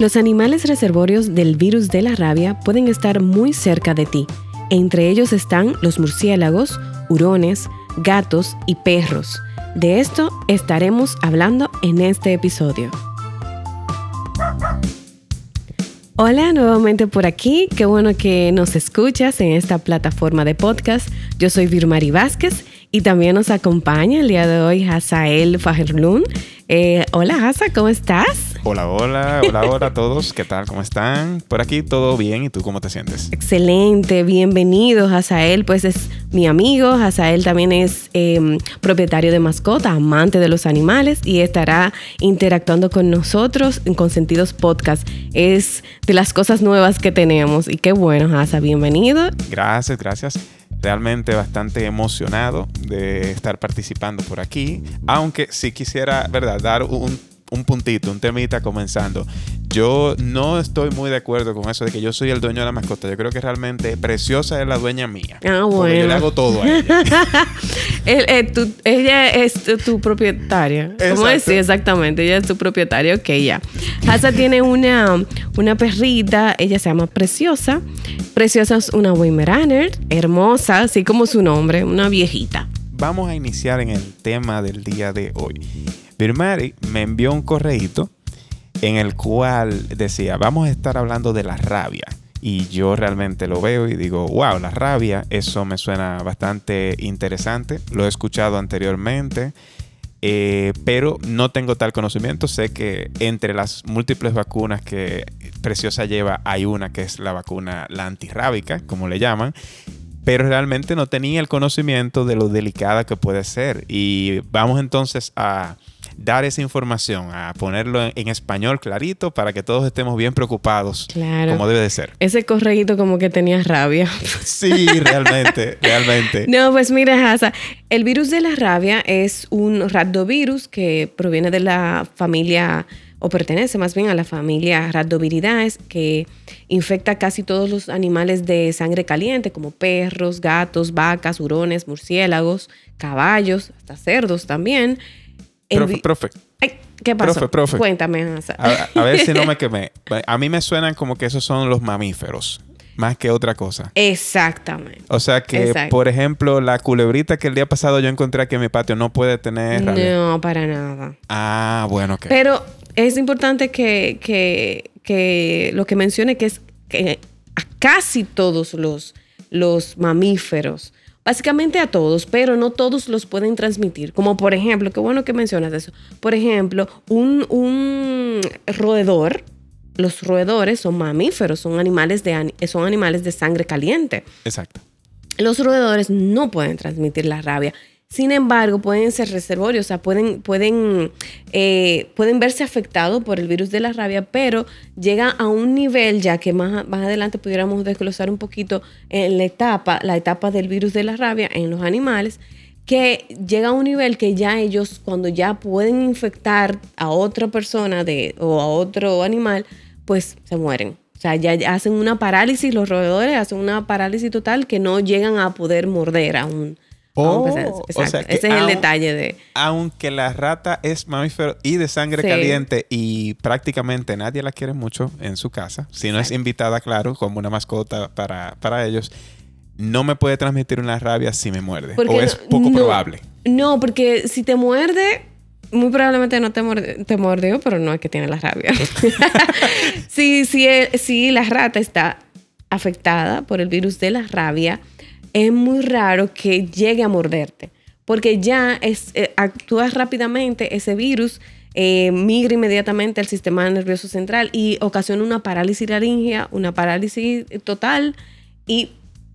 Los animales reservorios del virus de la rabia pueden estar muy cerca de ti. Entre ellos están los murciélagos, hurones, gatos y perros. De esto estaremos hablando en este episodio. Hola, nuevamente por aquí. Qué bueno que nos escuchas en esta plataforma de podcast. Yo soy Virmari Vázquez y también nos acompaña el día de hoy Hazael Fajerlun. Eh, hola Haza, ¿cómo estás? Hola, hola, hola, hola a todos. ¿Qué tal? ¿Cómo están? Por aquí todo bien. ¿Y tú cómo te sientes? Excelente, bienvenido. Hazael, pues es mi amigo. Hazael también es em, propietario de mascota, amante de los animales y estará interactuando con nosotros en Consentidos Podcast. Es de las cosas nuevas que tenemos y qué bueno, Haza, bienvenido. Gracias, gracias realmente bastante emocionado de estar participando por aquí, aunque sí quisiera, ¿verdad?, dar un, un puntito, un temita comenzando. Yo no estoy muy de acuerdo con eso de que yo soy el dueño de la mascota. Yo creo que realmente Preciosa es la dueña mía. Ah, bueno. yo le hago todo a ella. Ella es tu, propietaria. ¿Cómo decir exactamente? Ella es tu propietaria. Ok, ya. Hasa tiene una, una perrita. Ella se llama Preciosa. Preciosa es una Weimaraner, hermosa, así como su nombre, una viejita. Vamos a iniciar en el tema del día de hoy. Birmari me envió un correíto en el cual decía, vamos a estar hablando de la rabia. Y yo realmente lo veo y digo, wow, la rabia, eso me suena bastante interesante. Lo he escuchado anteriormente, eh, pero no tengo tal conocimiento. Sé que entre las múltiples vacunas que Preciosa lleva, hay una que es la vacuna, la antirrábica, como le llaman. Pero realmente no tenía el conocimiento de lo delicada que puede ser. Y vamos entonces a dar esa información, a ponerlo en, español clarito para que todos estemos bien preocupados claro. como debe de ser. Ese correíto como que tenía rabia. Sí, realmente, realmente. No, pues mira, Hasa, el virus de la rabia es un rhabdovirus que proviene de la familia o pertenece más bien a la familia Rhabdoviridae, que infecta casi todos los animales de sangre caliente, como perros, gatos, vacas, hurones, murciélagos, caballos, hasta cerdos también. Profe, profe. ¿Qué pasó? Profe, profe. Cuéntame. A, ver si no me quemé. A mí me suenan como que esos son los mamíferos. Más que otra cosa. Exactamente. O sea que, por ejemplo, la culebrita que el día pasado yo encontré aquí en mi patio no puede tener. No, para nada. Ah, bueno, ok. Pero es importante que, que, que lo que mencione que es que a casi todos los, los mamíferos Básicamente a todos, pero no todos los pueden transmitir. Como por ejemplo, qué bueno que mencionas eso. Por ejemplo, un, roedor, los roedores son mamíferos, son animales, de, son animales de sangre caliente. Exacto. Los roedores no pueden transmitir la rabia. Sin embargo, pueden ser reservorios, o sea, pueden, pueden, eh, pueden verse afectados por el virus de la rabia, pero llega a un nivel, ya que más, más adelante pudiéramos desglosar un poquito en la etapa, la etapa del virus de la rabia en los animales, que llega a un nivel que ya ellos, cuando ya pueden infectar a otra persona de, o a otro animal, pues se mueren. O sea, ya hacen una parálisis, los roedores hacen una parálisis total que no llegan a poder morder a un, Oh, Ese es el detalle de. Aunque la rata es mamífero y de sangre caliente y prácticamente nadie la quiere mucho en su casa, si no es invitada, claro, como una mascota para, para ellos, no me puede transmitir una rabia si me muerde. o es poco probable. No, porque si te muerde, muy probablemente no te, te mordió, pero no es que tiene la rabia. si, si, si la rata está afectada por el virus de la rabia, es muy raro que llegue a morderte, porque ya es, eh, actúas rápidamente, ese virus eh, migra inmediatamente al sistema nervioso central y ocasiona una parálisis laringea, una parálisis total y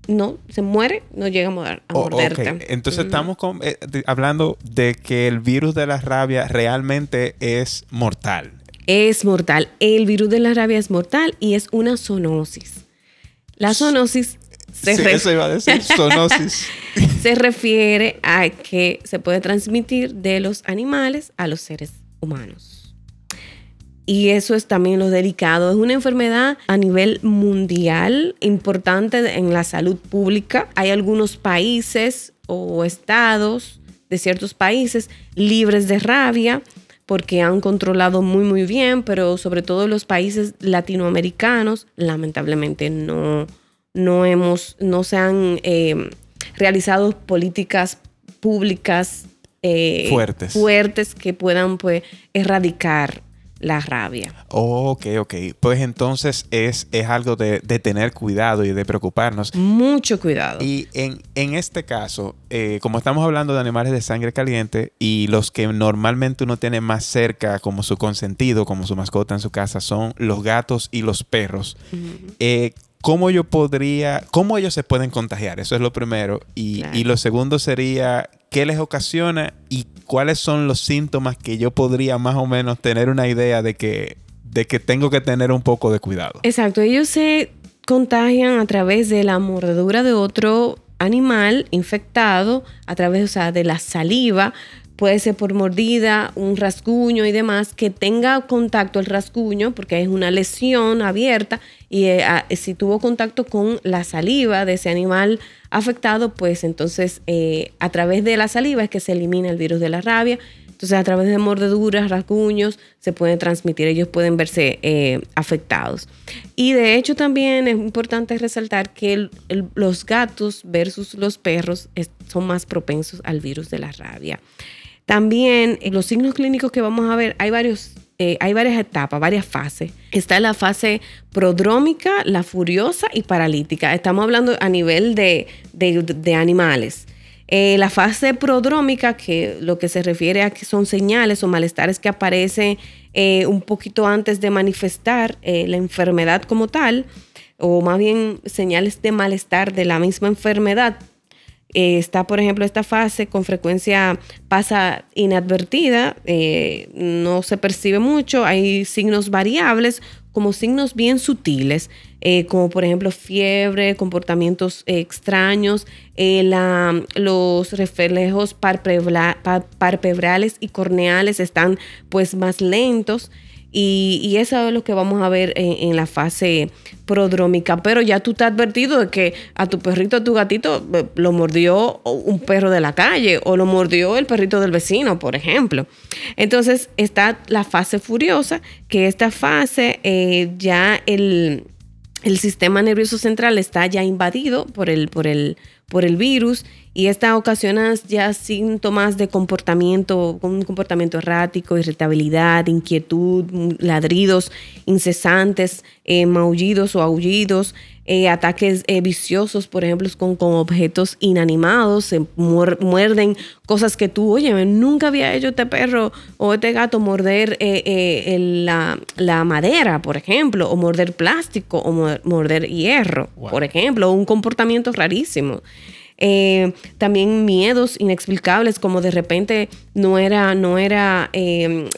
no, se muere, no llega a, oh, morderte. Entonces estamos eh, hablando de que el virus de la rabia realmente es mortal. Es mortal. El virus de la rabia es mortal y es una zoonosis. La zoonosis se eso iba a decir, zoonosis. se refiere a que se puede transmitir de los animales a los seres humanos. Y eso es también lo delicado. Es una enfermedad a nivel mundial importante en la salud pública. Hay algunos países o estados de ciertos países libres de rabia, porque han controlado muy muy bien, pero sobre todo los países latinoamericanos lamentablemente no, no hemos, no se han eh, realizado políticas públicas eh, fuertes. fuertes que puedan pues erradicar la rabia. ok, ok. Pues entonces es, es algo de, tener cuidado y de preocuparnos. Mucho cuidado. Y en, en este caso, eh, como estamos hablando de animales de sangre caliente y los que normalmente uno tiene más cerca como su consentido, como su mascota en su casa, son los gatos y los perros. Eh, ¿Cómo yo podría, cómo ellos se pueden contagiar? Eso es lo primero. Y, y lo segundo sería, ¿qué les ocasiona y cuáles son los síntomas que yo podría más o menos tener una idea de que, de que tengo que tener un poco de cuidado. Exacto, ellos se contagian a través de la mordedura de otro animal infectado, a través de la saliva, puede ser por mordida, un rasguño y demás, que tenga contacto el rasguño, porque es una lesión abierta, y eh, si tuvo contacto con la saliva de ese animal afectado, pues entonces eh, a través de la saliva es que se elimina el virus de la rabia. Entonces a través de mordeduras, rasguños, se pueden transmitir, ellos pueden verse eh, afectados. Y de hecho también es importante resaltar que los gatos versus los perros son más propensos al virus de la rabia. También en los signos clínicos que vamos a ver, hay varios eh, hay varias etapas, varias fases. Está la fase prodrómica, la furiosa y paralítica. Estamos hablando a nivel de, animales. Eh, la fase prodrómica, que lo que se refiere a que son señales o malestares que aparecen eh, un poquito antes de manifestar la enfermedad como tal, o más bien señales de malestar de la misma enfermedad, eh, está, por ejemplo, esta fase con frecuencia pasa inadvertida, eh, no se percibe mucho, hay signos variables como signos bien sutiles, eh, como por ejemplo fiebre, comportamientos extraños, los reflejos parpebrales y corneales están pues más lentos. Y, eso es lo que vamos a ver en, la fase prodrómica. Pero ya tú has advertido de que a tu perrito, a tu gatito, eh, lo mordió un perro de la calle o lo mordió el perrito del vecino, por ejemplo. Entonces está la fase furiosa, que esta fase eh, ya el, el sistema nervioso central está ya invadido por el, por el, por el virus y esta ocasiona ya síntomas de comportamiento, un comportamiento errático, irritabilidad, inquietud, ladridos incesantes, eh, maullidos o aullidos, eh, ataques eh, viciosos, por ejemplo, con, con objetos inanimados, se muerden cosas que tú, oye, nunca había hecho este perro o este gato morder la, la, madera, por ejemplo, o morder plástico o morder hierro, por ejemplo, un comportamiento rarísimo. Eh, también miedos inexplicables, como de repente no era, no era, eh,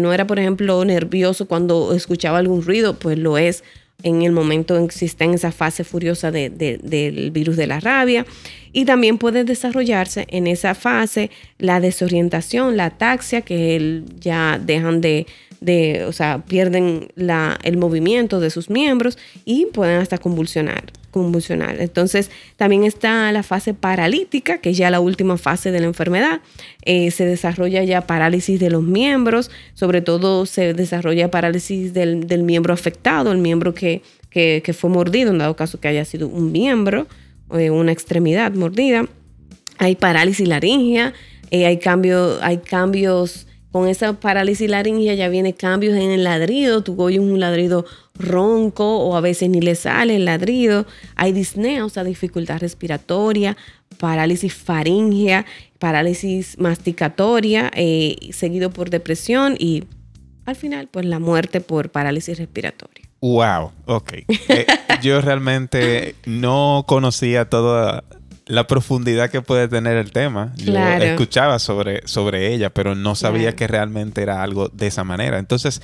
no era, por ejemplo, nervioso cuando escuchaba algún ruido, pues lo es en el momento en que está en esa fase furiosa del virus de la rabia. Y también puede desarrollarse en esa fase la desorientación, la ataxia, que ya dejan de, de o sea, pierden la, el movimiento de sus miembros y pueden hasta convulsionar convulsionar. Entonces, también está la fase paralítica, que es ya la última fase de la enfermedad. Eh, se desarrolla ya parálisis de los miembros, sobre todo se desarrolla parálisis del, miembro afectado, el miembro que, fue mordido, en dado caso que haya sido un miembro, eh, una extremidad mordida. Hay parálisis laringea, eh, hay, cambio, hay cambios con esa parálisis laringea ya viene cambios en el ladrido, tu oyes un ladrido ronco o a veces ni le sale el ladrido, hay disnea, o sea, dificultad respiratoria, parálisis faringea, parálisis masticatoria, eh, seguido por depresión y al final, pues la muerte por parálisis respiratoria. Wow, ok. Eh, yo realmente no conocía toda la profundidad que puede tener el tema. Yo escuchaba sobre, sobre ella, pero no sabía que realmente era algo de esa manera. Entonces,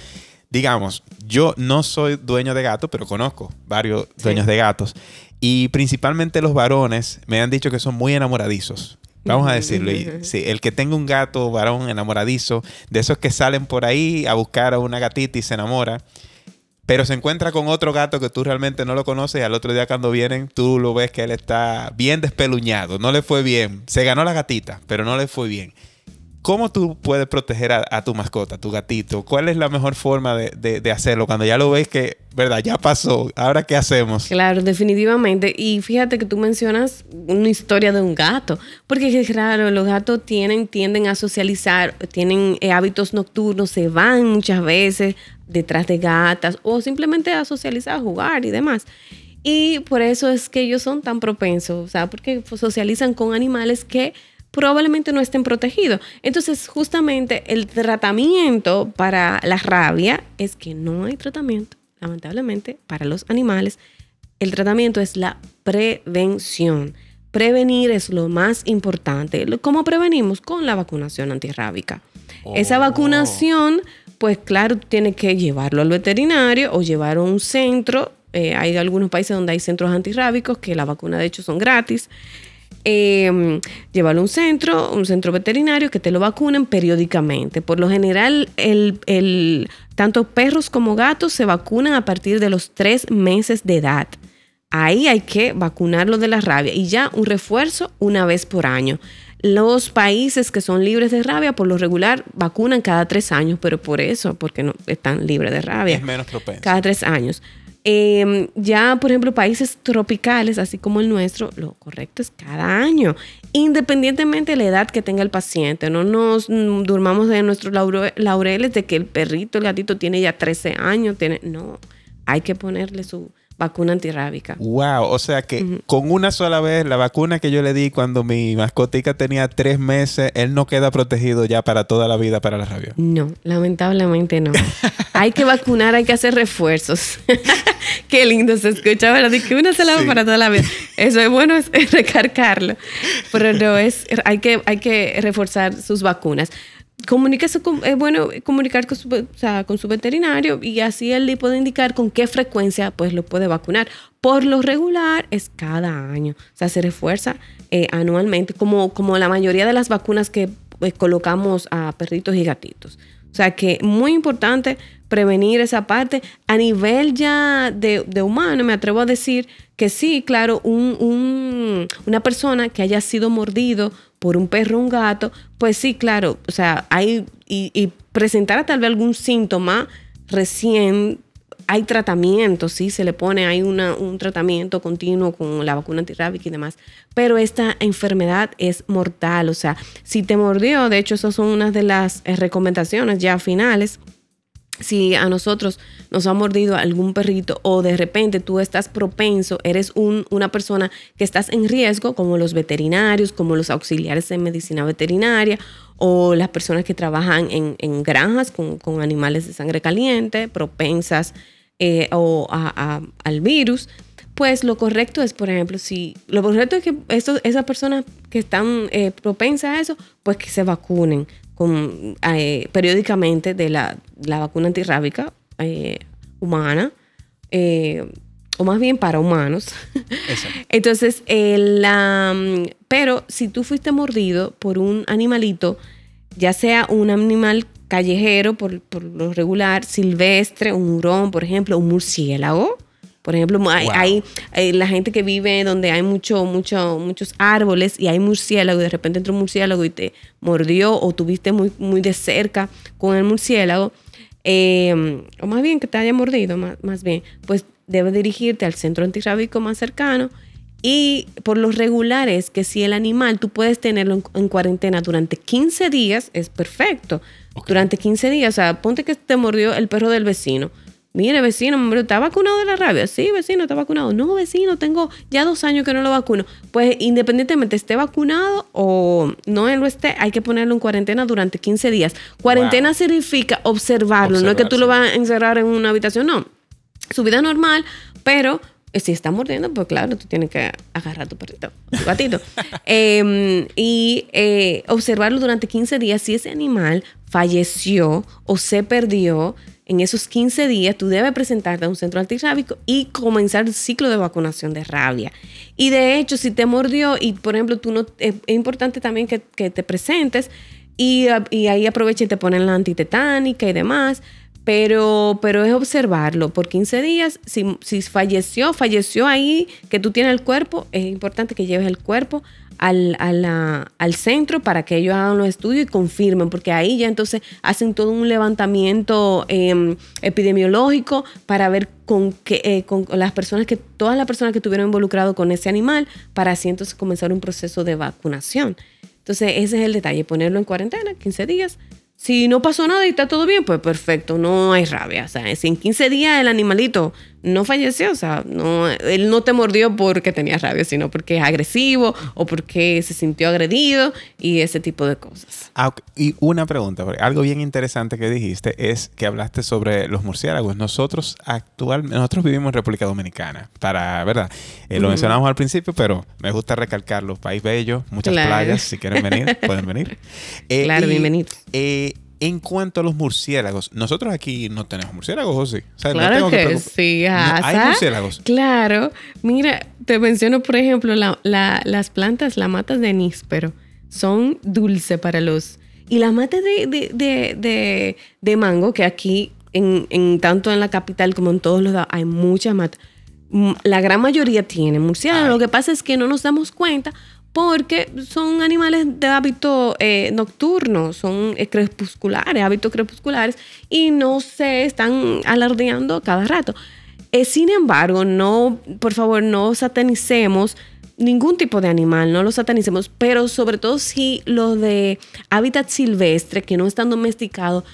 digamos, yo no soy dueño de gato, pero conozco varios dueños de gatos. Y principalmente los varones me han dicho que son muy enamoradizos. Vamos a decirlo. sí, el que tenga un gato varón enamoradizo, de esos que salen por ahí a buscar a una gatita y se enamora, pero se encuentra con otro gato que tú realmente no lo conoces y al otro día cuando vienen tú lo ves que él está bien despeluñado, no le fue bien, se ganó la gatita, pero no le fue bien. ¿cómo tú puedes proteger a, tu mascota, a tu gatito? ¿Cuál es la mejor forma de, hacerlo cuando ya lo ves que, verdad, ya pasó? ¿Ahora qué hacemos? Claro, definitivamente. Y fíjate que tú mencionas una historia de un gato, porque es raro, los gatos tienen, tienden a socializar, tienen eh, hábitos nocturnos, se van muchas veces detrás de gatas o simplemente a socializar, a jugar y demás. Y por eso es que ellos son tan propensos, o sea, porque socializan con animales que probablemente no estén protegidos. Entonces, justamente el tratamiento para la rabia es que no hay tratamiento, lamentablemente, para los animales. El tratamiento es la prevención. Prevenir es lo más importante. ¿Cómo prevenimos? Con la vacunación antirrábica. Esa oh. vacunación, pues claro, tiene que llevarlo al veterinario o llevarlo a un centro eh, hay algunos países donde hay centros antirrábicos que la vacuna de hecho son gratis. Eh, llévalo a un centro, un centro veterinario que te lo vacunen periódicamente. Por lo general, tanto perros como gatos se vacunan a partir de los tres meses de edad. Ahí hay que vacunarlo de la rabia y ya un refuerzo una vez por año. Los países que son libres de rabia, por lo regular, vacunan cada tres años, pero por eso, porque no están libres de rabia. Es menos propenso. Cada tres años. Em, ya, por ejemplo, países tropicales, así como el nuestro, lo correcto es cada año, independientemente de la edad que tenga el paciente. No nos mm, durmamos de nuestros laureles de que el perrito, el gatito tiene ya 13 años. Tiene, no, hay que ponerle su, vacuna antirrábica. Wow, o sea que con una sola vez la vacuna que yo le di cuando mi mascotica tenía tres meses, él no queda protegido ya para toda la vida para la rabia. No, lamentablemente no. hay que vacunar, hay que hacer refuerzos. Qué lindo se escucha, ¿verdad? Y que una sola vez para toda la vida. Eso es bueno es recargarlo, pero no es, hay que, hay que reforzar sus vacunas comuníquese con, es bueno comunicar con su, con su veterinario y así él le puede indicar con qué frecuencia pues lo puede vacunar. Por lo regular es cada año, o sea, se refuerza eh, anualmente, como, como la mayoría de las vacunas que pues, colocamos a perritos y gatitos. O sea que muy importante prevenir esa parte. A nivel ya de, humano, me atrevo a decir que sí, claro, un, una persona que haya sido mordido por un perro o un gato, pues sí, claro, o sea, hay, y, y presentar tal vez algún síntoma recién, hay tratamiento, sí, se le pone, hay una, un tratamiento continuo con la vacuna antirrábica y demás, pero esta enfermedad es mortal, o sea, si te mordió, de hecho, esas son unas de las eh, recomendaciones ya finales, si a nosotros nos ha mordido algún perrito o de repente tú estás propenso, eres una persona que estás en riesgo, como los veterinarios, como los auxiliares de medicina veterinaria o las personas que trabajan en, granjas con, animales de sangre caliente, propensas eh, o al virus, pues lo correcto es, por ejemplo, si lo correcto es que esas personas que están eh, propensas a eso, pues que se vacunen con, eh, periódicamente de la, vacuna antirrábica eh, humana, eh, o más bien para humanos. Entonces, la, pero si tú fuiste mordido por un animalito, ya sea un animal callejero por, por lo regular, silvestre, un hurón, por ejemplo, un murciélago, por ejemplo, hay, la gente que vive donde hay mucho, mucho, muchos árboles y hay murciélago y de repente entró un murciélago y te mordió o tuviste muy, muy de cerca con el murciélago, em, o más bien que te haya mordido, más, bien, pues debes dirigirte al centro antirrábico más cercano y por lo regular es que si el animal tú puedes tenerlo en, cuarentena durante 15 días, es perfecto. Durante 15 días, o sea, ponte que te mordió el perro del vecino Mire, vecino, ¿está vacunado de la rabia? Sí, vecino, está vacunado. No, vecino, tengo ya dos años que no lo vacuno. Pues independientemente esté vacunado o no él lo esté, hay que ponerlo en cuarentena durante 15 días. Cuarentena significa observarlo, no es que tú lo vas a encerrar en una habitación, no. Su vida normal, pero eh, si está mordiendo, pues claro, tú tienes que agarrar a tu perrito, tu gatito. Em, y eh, observarlo durante 15 días si ese animal falleció o se perdió en esos 15 días tú debes presentarte a un centro antirrábico y comenzar el ciclo de vacunación de rabia. Y de hecho, si te mordió y, por ejemplo, tú no, es, importante también que, te presentes y, ahí aprovecha y te ponen la antitetánica y demás. Pero, pero es observarlo por 15 días. Si, si falleció, falleció ahí, que tú tienes el cuerpo, es importante que lleves el cuerpo al, al, centro para que ellos hagan los estudios y confirmen, porque ahí ya entonces hacen todo un levantamiento em, epidemiológico para ver con, que, eh, con las personas que, todas las personas que estuvieron involucradas con ese animal, para así entonces comenzar un proceso de vacunación. Entonces ese es el detalle, ponerlo en cuarentena, 15 días, si no pasó nada y está todo bien, pues perfecto, no hay rabia. O sea, si en 15 días el animalito no falleció, o sea, no, él no te mordió porque tenía rabia, sino porque es agresivo o porque se sintió agredido y ese tipo de cosas. Ah, y una pregunta, algo bien interesante que dijiste es que hablaste sobre los murciélagos. Nosotros actualmente, nosotros vivimos en República Dominicana, para, ¿verdad? Eh, lo mencionamos al principio, pero me gusta recalcarlo. País bello, muchas playas, si quieren venir, pueden venir. Eh, claro, bienvenidos. Eh, en cuanto a los murciélagos, nosotros aquí no tenemos murciélagos, ¿o sí? claro que, sí, ¿Hay murciélagos? Claro. Mira, te menciono, por ejemplo, las plantas, las matas de níspero, son dulces para los... Y las matas de, mango, que aquí, en, tanto en la capital como en todos los lados, hay muchas matas. La gran mayoría tienen murciélagos. Lo que pasa es que no nos damos cuenta porque son animales de hábito eh, nocturno, son crepusculares, hábitos crepusculares, y no se están alardeando cada rato. Eh, sin embargo, no, por favor, no satanicemos ningún tipo de animal, no lo satanicemos, pero sobre todo si lo de hábitat silvestre que no están domesticados,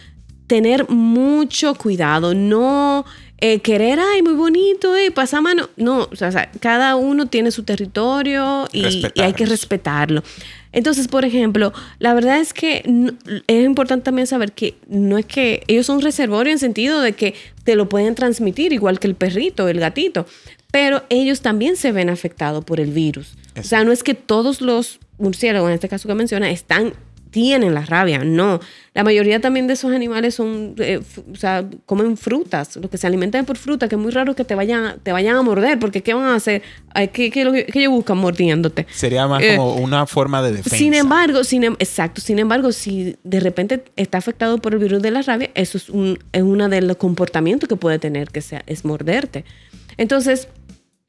tener mucho cuidado, no eh, querer, ay, muy bonito, y pasa mano. No, o sea, cada uno tiene su territorio y, hay que respetarlo. Entonces, por ejemplo, la verdad es que es importante también saber que no es que ellos son reservorios en sentido de que te lo pueden transmitir igual que el perrito, el gatito, pero ellos también se ven afectados por el virus. O sea, no es que todos los murciélagos, en este caso que menciona, están tienen la rabia, no. La mayoría también de esos animales son, eh, o sea, comen frutas, lo que se alimentan por fruta, que es muy raro que te vayan, te vayan a morder, porque ¿qué van a hacer? ¿Qué, qué, ellos buscan mordiéndote? Sería más eh, como una forma de defensa. Sin embargo, sin, em, exacto, sin embargo, si de repente está afectado por el virus de la rabia, eso es, un, es uno de los comportamientos que puede tener, que sea, es morderte. Entonces,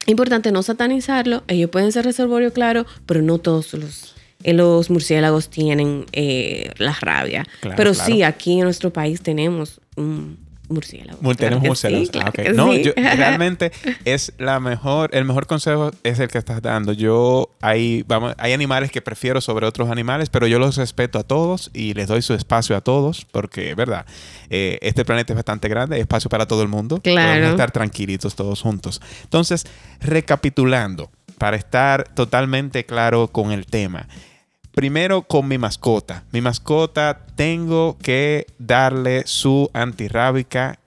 importante no satanizarlo, ellos pueden ser reservorio, claro, pero no todos los los murciélagos tienen eh, la rabia. Pero sí, aquí en nuestro país tenemos un murciélago. tenemos murciélagos. no, realmente es la mejor, el mejor consejo es el que estás dando. Yo hay, vamos, hay animales que prefiero sobre otros animales, pero yo los respeto a todos y les doy su espacio a todos, porque, verdad, eh, este planeta es bastante grande, hay espacio para todo el mundo. Claro. Podemos estar tranquilitos todos juntos. Entonces, recapitulando, para estar totalmente claro con el tema primero con mi mascota. Mi mascota tengo que darle su antirrábica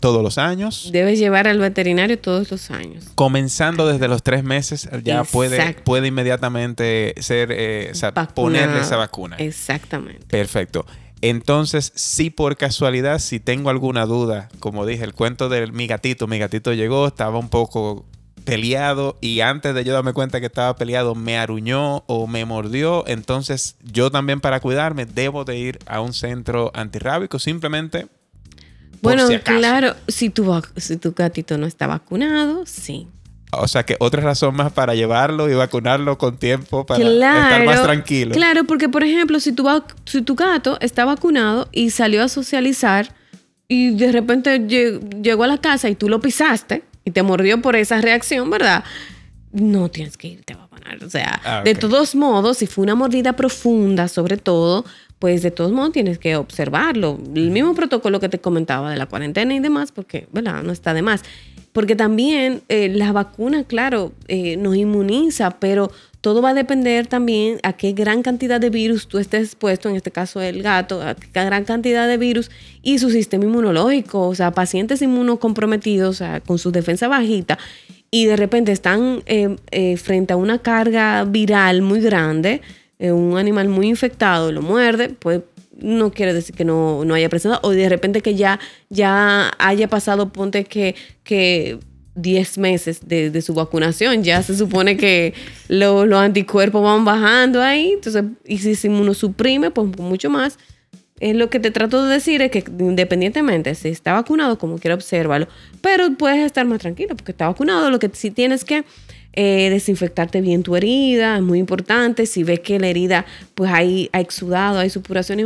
todos los años. Debes llevar al veterinario todos los años. Comenzando desde los tres meses, ya puede, puede inmediatamente ser, eh, ponerle esa vacuna. Exactamente. Perfecto. Entonces, si por casualidad, si tengo alguna duda, como dije, el cuento de mi gatito, mi gatito llegó, estaba un poco peleado y antes de yo darme cuenta que estaba peleado me aruñó o me mordió, entonces yo también para cuidarme debo de ir a un centro antirrábico simplemente. Bueno, claro, si tu, si tu gatito no está vacunado, sí. O sea que otra razón más para llevarlo y vacunarlo con tiempo para estar más tranquilo. Claro, porque por ejemplo, si tu, si tu gato está vacunado y salió a socializar y de repente llegó a la casa y tú lo pisaste, y te mordió por esa reacción, ¿verdad? No tienes que irte a vacunar. O sea, ah, de todos modos, si fue una mordida profunda, sobre todo, pues de todos modos tienes que observarlo. El mismo protocolo que te comentaba de la cuarentena y demás, porque, ¿verdad? No está de más. Porque también eh, la vacuna, claro, eh, nos inmuniza, pero todo va a depender también a qué gran cantidad de virus tú estés expuesto, en este caso el gato, a qué gran cantidad de virus y su sistema inmunológico, o sea, pacientes inmunocomprometidos, o sea, con su defensa bajita y de repente están eh, eh, frente a una carga viral muy grande, eh, un animal muy infectado lo muerde, pues no quiere decir que no, no haya presentado, o de repente que ya, ya haya pasado, ponte que, que 10 meses de, su vacunación. Ya se supone que los anticuerpos van bajando ahí. Entonces, y si se inmunosuprime, pues mucho más. eh, lo que te trato de decir es que independientemente si está vacunado, como quiera, obsérvalo. Pero puedes estar más tranquilo porque está vacunado. Lo que sí tienes que eh, desinfectarte bien tu herida, es muy importante. Si ves que la herida pues hay, ha exudado, hay supuración y,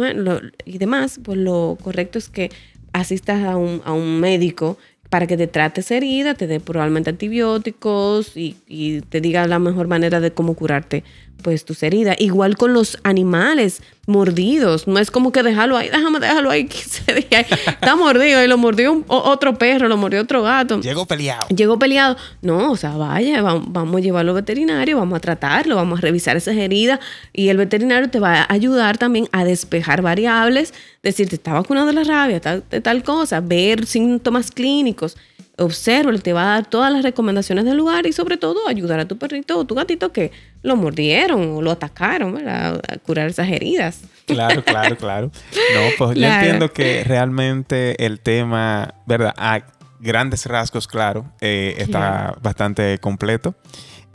y demás, pues lo correcto es que asistas a un, a un médico para que te trate herida, te dé probablemente antibióticos y, y, te diga la mejor manera de cómo curarte pues tus heridas. Igual con los animales mordidos, no es como que déjalo ahí, déjame dejarlo ahí 15 días. Está mordido y lo mordió otro perro, lo mordió otro gato. Llegó peleado. Llegó peleado. No, o sea, vaya, vamos, a llevarlo al veterinario, vamos a tratarlo, vamos a revisar esas heridas y el veterinario te va a ayudar también a despejar variables, decirte, está vacunado de la rabia, tal, tal cosa, ver síntomas clínicos observa, te va a dar todas las recomendaciones del lugar y sobre todo ayudar a tu perrito o tu gatito que lo mordieron o lo atacaron, ¿verdad? A curar esas heridas. Claro, claro, claro. No, pues yo entiendo que realmente el tema, ¿verdad? A grandes rasgos, claro, eh, está bastante completo.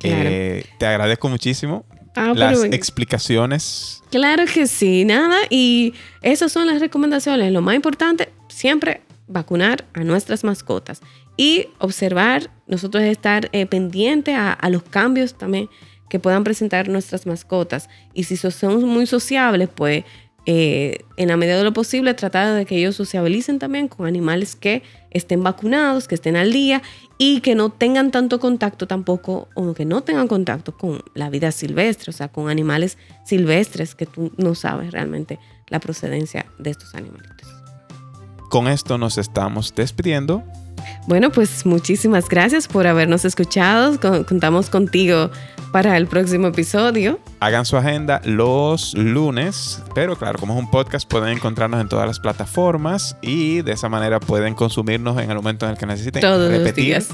Eh, te agradezco muchísimo ah, las explicaciones. Claro que sí, nada. Y esas son las recomendaciones. Lo más importante, siempre vacunar a nuestras mascotas y observar, nosotros estar eh, pendiente a, los cambios también que puedan presentar nuestras mascotas. Y si son muy sociables, pues eh, en la medida de lo posible tratar de que ellos sociabilicen también con animales que estén vacunados, que estén al día y que no tengan tanto contacto tampoco, o que no tengan contacto con la vida silvestre, o sea, con animales silvestres que tú no sabes realmente la procedencia de estos animalitos. Con esto nos estamos despidiendo. Bueno, pues muchísimas gracias por habernos escuchado. Contamos contigo para el próximo episodio. Hagan su agenda los lunes, pero claro, como es un podcast, pueden encontrarnos en todas las plataformas y de esa manera pueden consumirnos en el momento en el que necesiten. Todos los días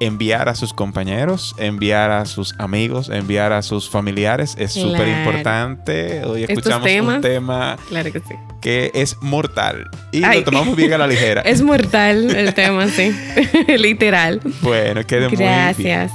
enviar a sus compañeros, enviar a sus amigos, enviar a sus familiares. Es súper importante. Hoy escuchamos un tema que, es mortal y lo tomamos bien a la ligera. es mortal el tema, sí. Literal. Bueno, quede muy bien. Gracias.